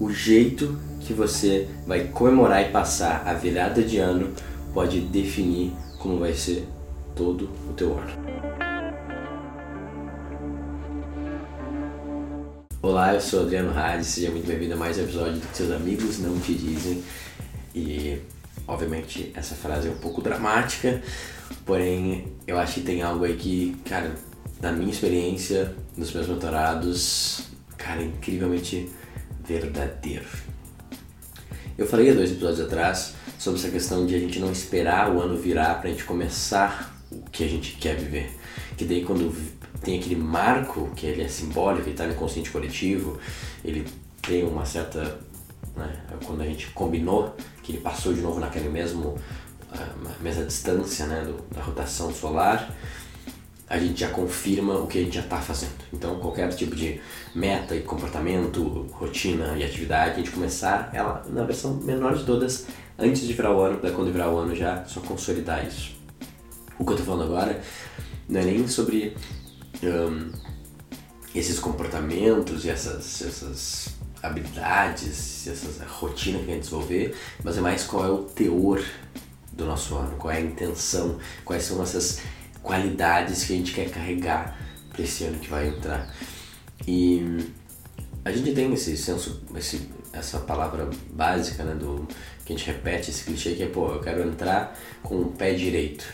o jeito que você vai comemorar e passar a virada de ano pode definir como vai ser todo o teu ano. Olá, eu sou Adriano Hades, seja muito bem-vindo a mais um episódio do que seus amigos não te dizem. E, obviamente, essa frase é um pouco dramática, porém, eu acho que tem algo aí que, cara, na minha experiência, nos meus mentorados, cara, é incrivelmente verdadeiro. Eu falei há dois episódios atrás sobre essa questão de a gente não esperar o ano virar pra gente começar o que a gente quer viver. Que daí quando tem aquele marco, que ele é simbólico, ele está no inconsciente coletivo, ele tem uma certa. Né, quando a gente combinou que ele passou de novo naquele mesmo uh, mesma distância né, do, da rotação solar, a gente já confirma o que a gente já está fazendo. Então, qualquer tipo de meta e comportamento, rotina e atividade, a gente começar ela na versão menor de todas antes de virar o ano, para quando virar o ano já só consolidar isso. O que eu estou falando agora não é nem sobre um, esses comportamentos e essas, essas habilidades, essa rotina que a gente desenvolver, mas é mais qual é o teor do nosso ano, qual é a intenção, quais são essas qualidades que a gente quer carregar para esse ano que vai entrar. E a gente tem esse senso, esse, essa palavra básica, né, do que a gente repete esse clichê que é, pô, eu quero entrar com o pé direito.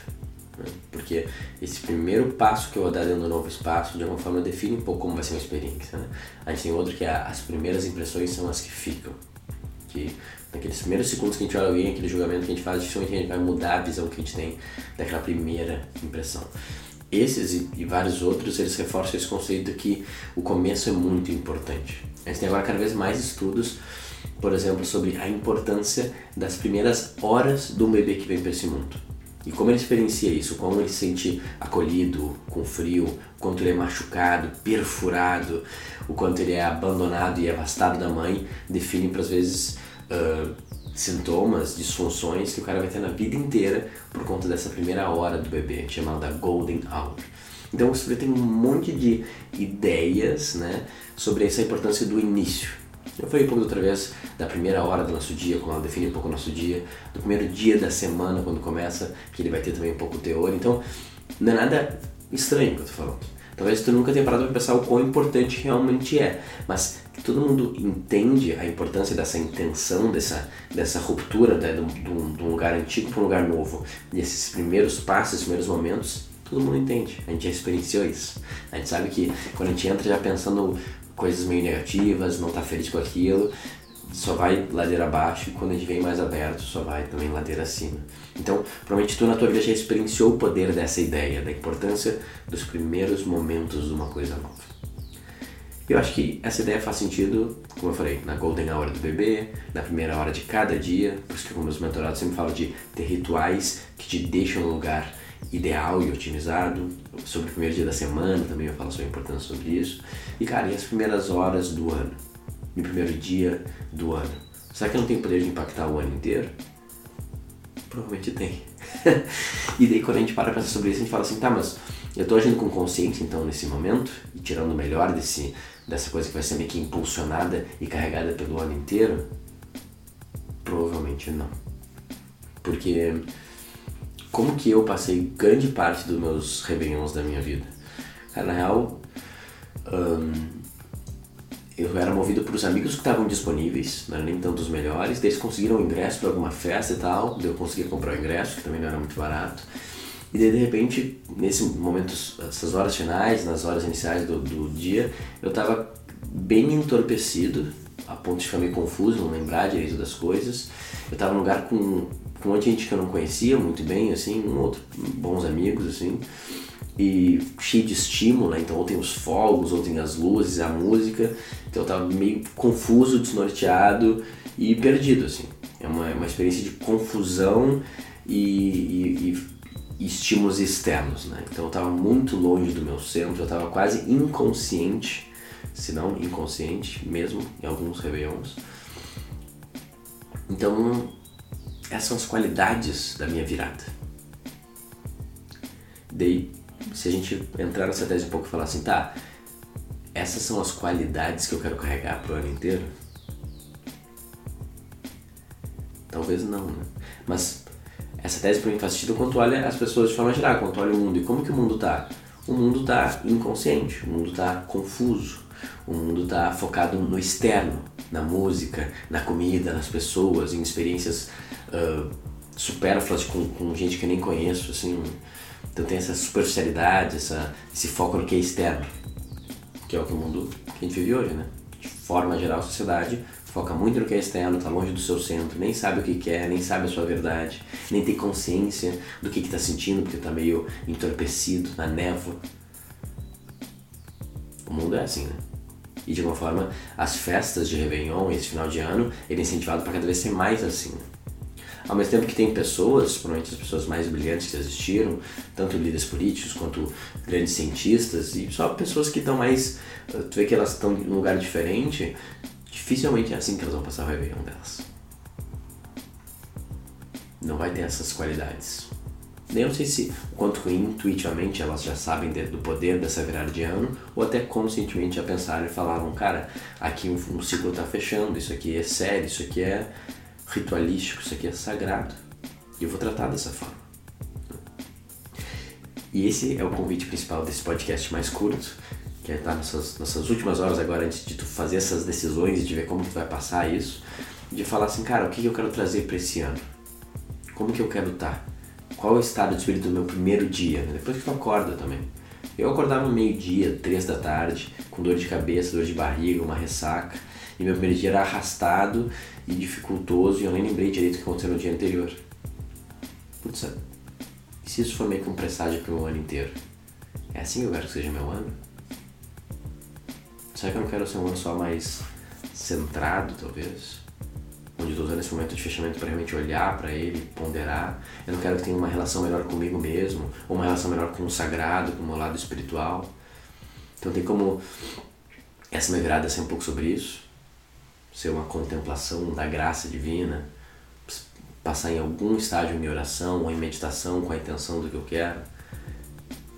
Né? Porque esse primeiro passo que eu vou dar dentro do novo espaço, de alguma forma, define um pouco como vai ser uma experiência. Né? A gente tem outro que é as primeiras impressões são as que ficam. Que naqueles primeiros segundos que a gente olha alguém, aquele julgamento que a gente faz, dificilmente a gente vai mudar a visão que a gente tem daquela primeira impressão. Esses e, e vários outros, eles reforçam esse conceito que o começo é muito importante. A gente tem agora cada vez mais estudos, por exemplo, sobre a importância das primeiras horas do bebê que vem para esse mundo. E como ele experiencia isso, como ele se sente acolhido, com frio, o quanto ele é machucado, perfurado, o quanto ele é abandonado e afastado da mãe, define para às vezes uh, sintomas, disfunções que o cara vai ter na vida inteira por conta dessa primeira hora do bebê, chamada Golden Hour. Então você tem um monte de ideias né, sobre essa importância do início eu falei um pouco outra vez da primeira hora do nosso dia, como ela define um pouco o nosso dia, do primeiro dia da semana, quando começa, que ele vai ter também um pouco o teor. Então, não é nada estranho que eu tô falando. Talvez tu nunca tenha parado para pensar o quão importante realmente é, mas todo mundo entende a importância dessa intenção, dessa, dessa ruptura né, de, um, de um lugar antigo para um lugar novo. E esses primeiros passos, esses primeiros momentos, todo mundo entende. A gente já experienciou isso. A gente sabe que quando a gente entra já pensando coisas meio negativas, não tá feliz com aquilo, só vai ladeira abaixo e quando a gente vem mais aberto, só vai também ladeira acima. Então, provavelmente tu na tua vida já experienciou o poder dessa ideia, da importância dos primeiros momentos de uma coisa nova. Eu acho que essa ideia faz sentido, como eu falei, na golden hour do bebê, na primeira hora de cada dia, por isso que meus mentorados sempre falam de ter rituais que te deixam no lugar ideal e otimizado. Sobre o primeiro dia da semana também eu falo sobre a importância sobre isso. E cara, e as primeiras horas do ano? E o primeiro dia do ano? Será que não tem poder de impactar o ano inteiro? Provavelmente tem. e daí quando a gente para pensar sobre isso, a gente fala assim, tá, mas eu tô agindo com consciência então nesse momento e tirando o melhor desse, dessa coisa que vai ser meio que impulsionada e carregada pelo ano inteiro? Provavelmente não. Porque como que eu passei grande parte dos meus rebeliões da minha vida. Cara, na real, eu era movido por os amigos que estavam disponíveis, não eram nem tanto os melhores, eles conseguiram o ingresso para alguma festa e tal, eu consegui comprar o ingresso, que também não era muito barato. E daí, de repente, nesse momento, essas horas finais, nas horas iniciais do, do dia, eu estava bem entorpecido, a ponto de ficar meio confuso, não lembrar direito das coisas. Eu estava num lugar com com um monte de gente que eu não conhecia muito bem, assim, um outro, bons amigos, assim, e cheio de estímulo, né? Então, ou tem os fogos, ou tem as luzes, a música, então eu tava meio confuso, desnorteado e perdido, assim. É uma, uma experiência de confusão e, e, e estímulos externos, né? Então eu tava muito longe do meu centro, eu tava quase inconsciente, se não inconsciente mesmo, em alguns réveillons. Então essas são as qualidades da minha virada. Daí, se a gente entrar nessa tese um pouco e falar assim, tá, essas são as qualidades que eu quero carregar pro ano inteiro, Talvez não, né? Mas essa tese para mim faz sentido quando olha as pessoas de forma geral, quando olha o mundo. E como que o mundo tá? O mundo tá inconsciente, o mundo tá confuso, o mundo tá focado no externo, na música, na comida, nas pessoas, em experiências uh, supérfluas com, com gente que eu nem conheço, assim. Então tem essa superficialidade, essa, esse foco no que é externo, que é o que o mundo que a gente vive hoje, né? De forma geral, a sociedade foca muito no que é externo, tá longe do seu centro, nem sabe o que quer, nem sabe a sua verdade, nem tem consciência do que, que tá sentindo, porque tá meio entorpecido, na névoa. O mundo é assim, né? E de alguma forma, as festas de Réveillon, esse final de ano, ele é incentivado para cada vez ser mais assim. Né? Ao mesmo tempo que tem pessoas, provavelmente as pessoas mais brilhantes que existiram, tanto líderes políticos quanto grandes cientistas, e só pessoas que estão mais. Tu vê que elas estão em um lugar diferente, dificilmente é assim que elas vão passar o Réveillon delas. Não vai ter essas qualidades. Nem eu sei se quanto intuitivamente elas já sabem do poder dessa virada de ano, ou até conscientemente já pensaram e falavam, cara, aqui um, um ciclo está fechando, isso aqui é sério, isso aqui é ritualístico, isso aqui é sagrado. E eu vou tratar dessa forma. E esse é o convite principal desse podcast mais curto, que é estar nessas, nessas últimas horas agora antes de tu fazer essas decisões de ver como tu vai passar isso, de falar assim, cara, o que eu quero trazer para esse ano? Como que eu quero estar? Qual é o estado de espírito do meu primeiro dia? Né? Depois que tu acorda também. Eu acordava meio-dia, três da tarde, com dor de cabeça, dor de barriga, uma ressaca. E meu primeiro dia era arrastado e dificultoso e eu nem lembrei direito o que aconteceu no dia anterior. Putz, e se isso for meio que um presságio para o meu ano inteiro? É assim que eu quero que seja meu ano? Será que eu não quero ser um ano só mais centrado, talvez? Onde eu estou usando esse momento de fechamento para realmente olhar para ele, ponderar. Eu não quero que tenha uma relação melhor comigo mesmo, ou uma relação melhor com o sagrado, com o meu lado espiritual. Então tem como essa minha virada ser um pouco sobre isso, ser uma contemplação da graça divina, passar em algum estágio em oração ou em meditação com a intenção do que eu quero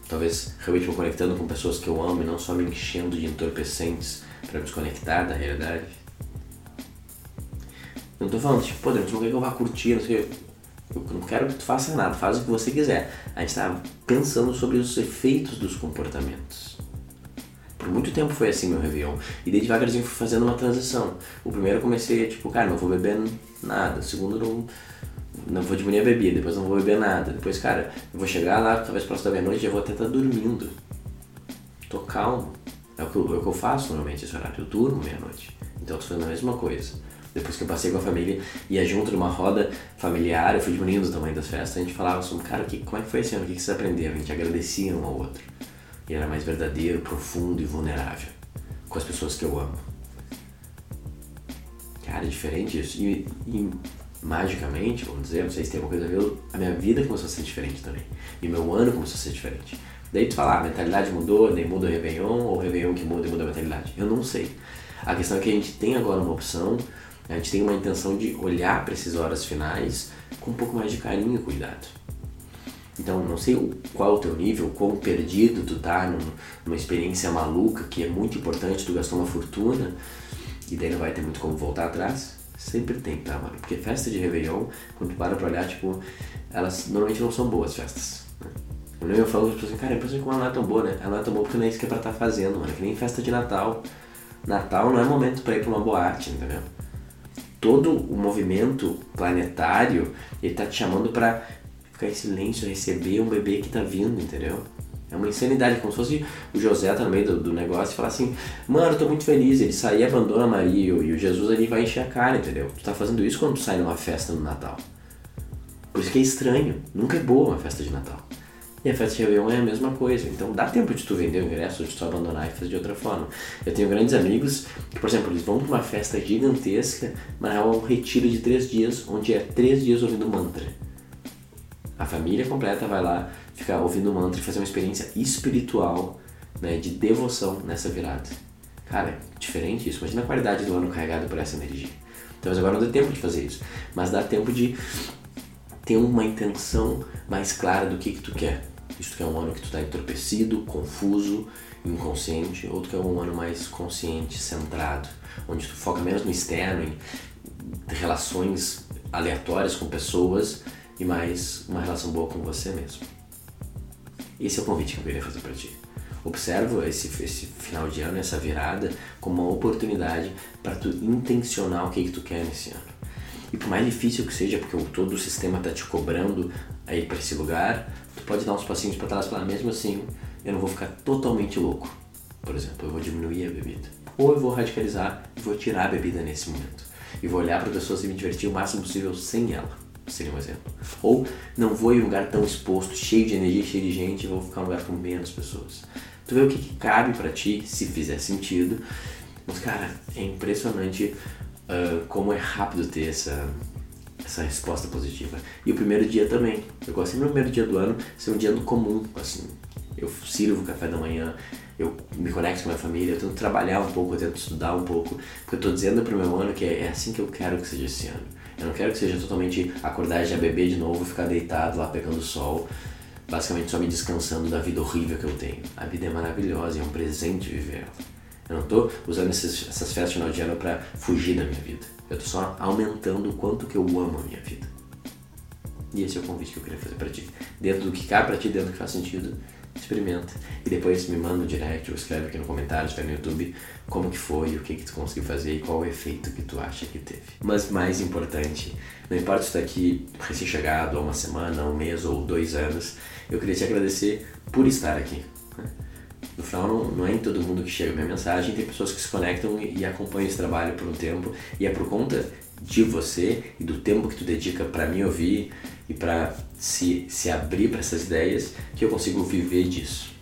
talvez realmente me conectando com pessoas que eu amo e não só me enchendo de entorpecentes para me desconectar da realidade. Eu não tô falando, tipo, pô, Deus, não quer que eu vá curtir, não sei eu não quero que tu faça nada, faz o que você quiser. A gente tá pensando sobre os efeitos dos comportamentos. Por muito tempo foi assim meu Réveillon. E daí devagarzinho fui fazendo uma transição. O primeiro eu comecei, tipo, cara, não vou beber nada. O segundo, não não vou diminuir a bebida, depois não vou beber nada. Depois, cara, eu vou chegar lá, talvez próximo da meia-noite, eu vou até estar dormindo. Tô calmo. É o, que eu, é o que eu faço normalmente esse horário, eu durmo meia-noite. Então eu tô fazendo a mesma coisa. Depois que eu passei com a família, ia junto numa roda familiar, eu fui diminuindo o tamanho das festas, a gente falava sobre, cara, que, como é que foi esse ano? O que, que vocês aprenderam? A gente agradecia um ao outro. E era mais verdadeiro, profundo e vulnerável com as pessoas que eu amo. Cara, é diferente isso. E, e magicamente, vamos dizer, não sei se tem alguma coisa a ver, a minha vida começou a ser diferente também. E meu ano começou a ser diferente. Daí tu fala, ah, a mentalidade mudou, daí muda o Réveillon, ou o Réveillon que muda e muda a mentalidade. Eu não sei. A questão é que a gente tem agora uma opção, a gente tem uma intenção de olhar para essas horas finais com um pouco mais de carinho e cuidado. Então, não sei qual é o teu nível, quão perdido tu tá numa experiência maluca que é muito importante, tu gastou uma fortuna e daí não vai ter muito como voltar atrás. Sempre tem, tá, mano? Porque festa de Réveillon, quando tu para pra olhar, tipo, elas normalmente não são boas festas. Né? Eu lembro eu falo para pessoas assim, cara, impressão que ela não é tão boa, né? Ela não é tão boa porque não é isso que é pra estar tá fazendo, mano. É que nem festa de Natal. Natal não é momento para ir pra uma boate, entendeu? Todo o movimento planetário, ele tá te chamando pra ficar em silêncio, receber um bebê que tá vindo, entendeu? É uma insanidade, como se fosse o José tá no meio do, do negócio e falar assim, mano, eu tô muito feliz, ele sai e abandona a Maria e o Jesus ali vai encher a cara, entendeu? Tu tá fazendo isso quando tu sai numa festa no Natal. Por isso que é estranho, nunca é boa uma festa de Natal. E a festa de Réveillon é a mesma coisa, então dá tempo de tu vender o ingresso, de tu abandonar e fazer de outra forma. Eu tenho grandes amigos que, por exemplo, eles vão pra uma festa gigantesca, mas é um retiro de três dias, onde é três dias ouvindo mantra. A família completa vai lá, ficar ouvindo mantra e fazer uma experiência espiritual, né, de devoção nessa virada. Cara, é diferente isso. Imagina a qualidade do ano carregado por essa energia. Então agora não dá tempo de fazer isso, mas dá tempo de ter uma intenção mais clara do que, que tu quer. Se tu quer um ano que tu está entorpecido, confuso, inconsciente, ou tu quer um ano mais consciente, centrado, onde tu foca menos no externo, em relações aleatórias com pessoas e mais uma relação boa com você mesmo. Esse é o convite que eu queria fazer para ti. Observa esse, esse final de ano, essa virada, como uma oportunidade para tu intencionar o que, que tu quer nesse ano. E por mais difícil que seja, porque todo o sistema tá te cobrando aí para esse lugar, tu pode dar uns passinhos para trás e falar, mesmo assim, eu não vou ficar totalmente louco. Por exemplo, eu vou diminuir a bebida. Ou eu vou radicalizar e vou tirar a bebida nesse momento. E vou olhar para pessoas e me divertir o máximo possível sem ela. Seria um exemplo. Ou não vou em um lugar tão exposto, cheio de energia, cheio de gente, vou ficar em um lugar com menos pessoas. Tu vê o que, que cabe para ti, se fizer sentido. Mas, cara, é impressionante uh, como é rápido ter essa, essa resposta positiva. E o primeiro dia também. Eu gosto sempre do primeiro dia do ano ser um dia comum, assim. Eu sirvo o café da manhã, eu me conecto com a minha família, eu tento trabalhar um pouco, eu tento estudar um pouco, porque eu estou dizendo para o meu ano que é, é assim que eu quero que seja esse ano. Eu não quero que seja totalmente acordar e já beber de novo, ficar deitado lá pegando sol, basicamente só me descansando da vida horrível que eu tenho. A vida é maravilhosa, é um presente viver ela. Eu não estou usando esses, essas festas de final de ano para fugir da minha vida. Eu estou só aumentando o quanto que eu amo a minha vida. E esse é o convite que eu queria fazer para ti. Dentro do que cabe para ti, dentro do que faz sentido, experimenta. E depois me manda no direct ou escreve aqui no comentário, se no YouTube, como que foi, o que que tu conseguiu fazer e qual o efeito que tu acha que teve. Mas mais importante, não importa se tu tá aqui recém-chegado há uma semana, um mês ou dois anos, eu queria te agradecer por estar aqui. No final, não, não é em todo mundo que chega a minha mensagem, tem pessoas que se conectam e, e acompanham esse trabalho por um tempo, e é por conta de você e do tempo que tu dedica para me ouvir e para se, se abrir para essas ideias que eu consigo viver disso.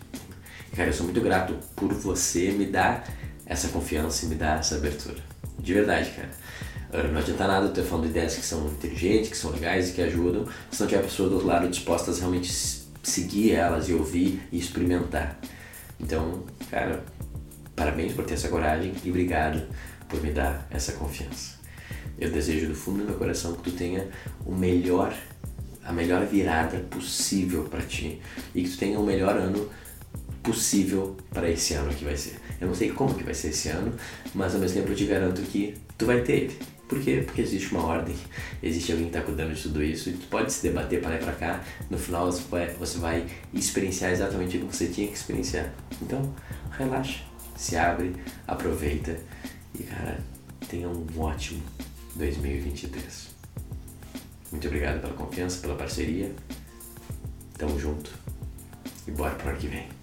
Cara, eu sou muito grato por você me dar essa confiança e me dar essa abertura. De verdade, cara. Ah, não adianta nada eu ter falando ideias que são inteligentes, que são legais e que ajudam, se não tiver pessoa do outro lado disposta a realmente seguir elas e ouvir e experimentar. Então, cara, parabéns por ter essa coragem e obrigado por me dar essa confiança. Eu desejo do fundo do meu coração que tu tenha o melhor, a melhor virada possível para ti e que tu tenha o melhor ano possível para esse ano que vai ser. Eu não sei como que vai ser esse ano, mas ao mesmo tempo eu te garanto que tu vai ter ele. Por quê? Porque existe uma ordem, existe alguém que está cuidando de tudo isso e tu pode se debater para lá e para cá, no final você vai, você vai experienciar exatamente o que você tinha que experienciar. Então, relaxa, se abre, aproveita e, cara, tenha um ótimo 2023. Muito obrigado pela confiança, pela parceria. Tamo junto e bora pro ano que vem.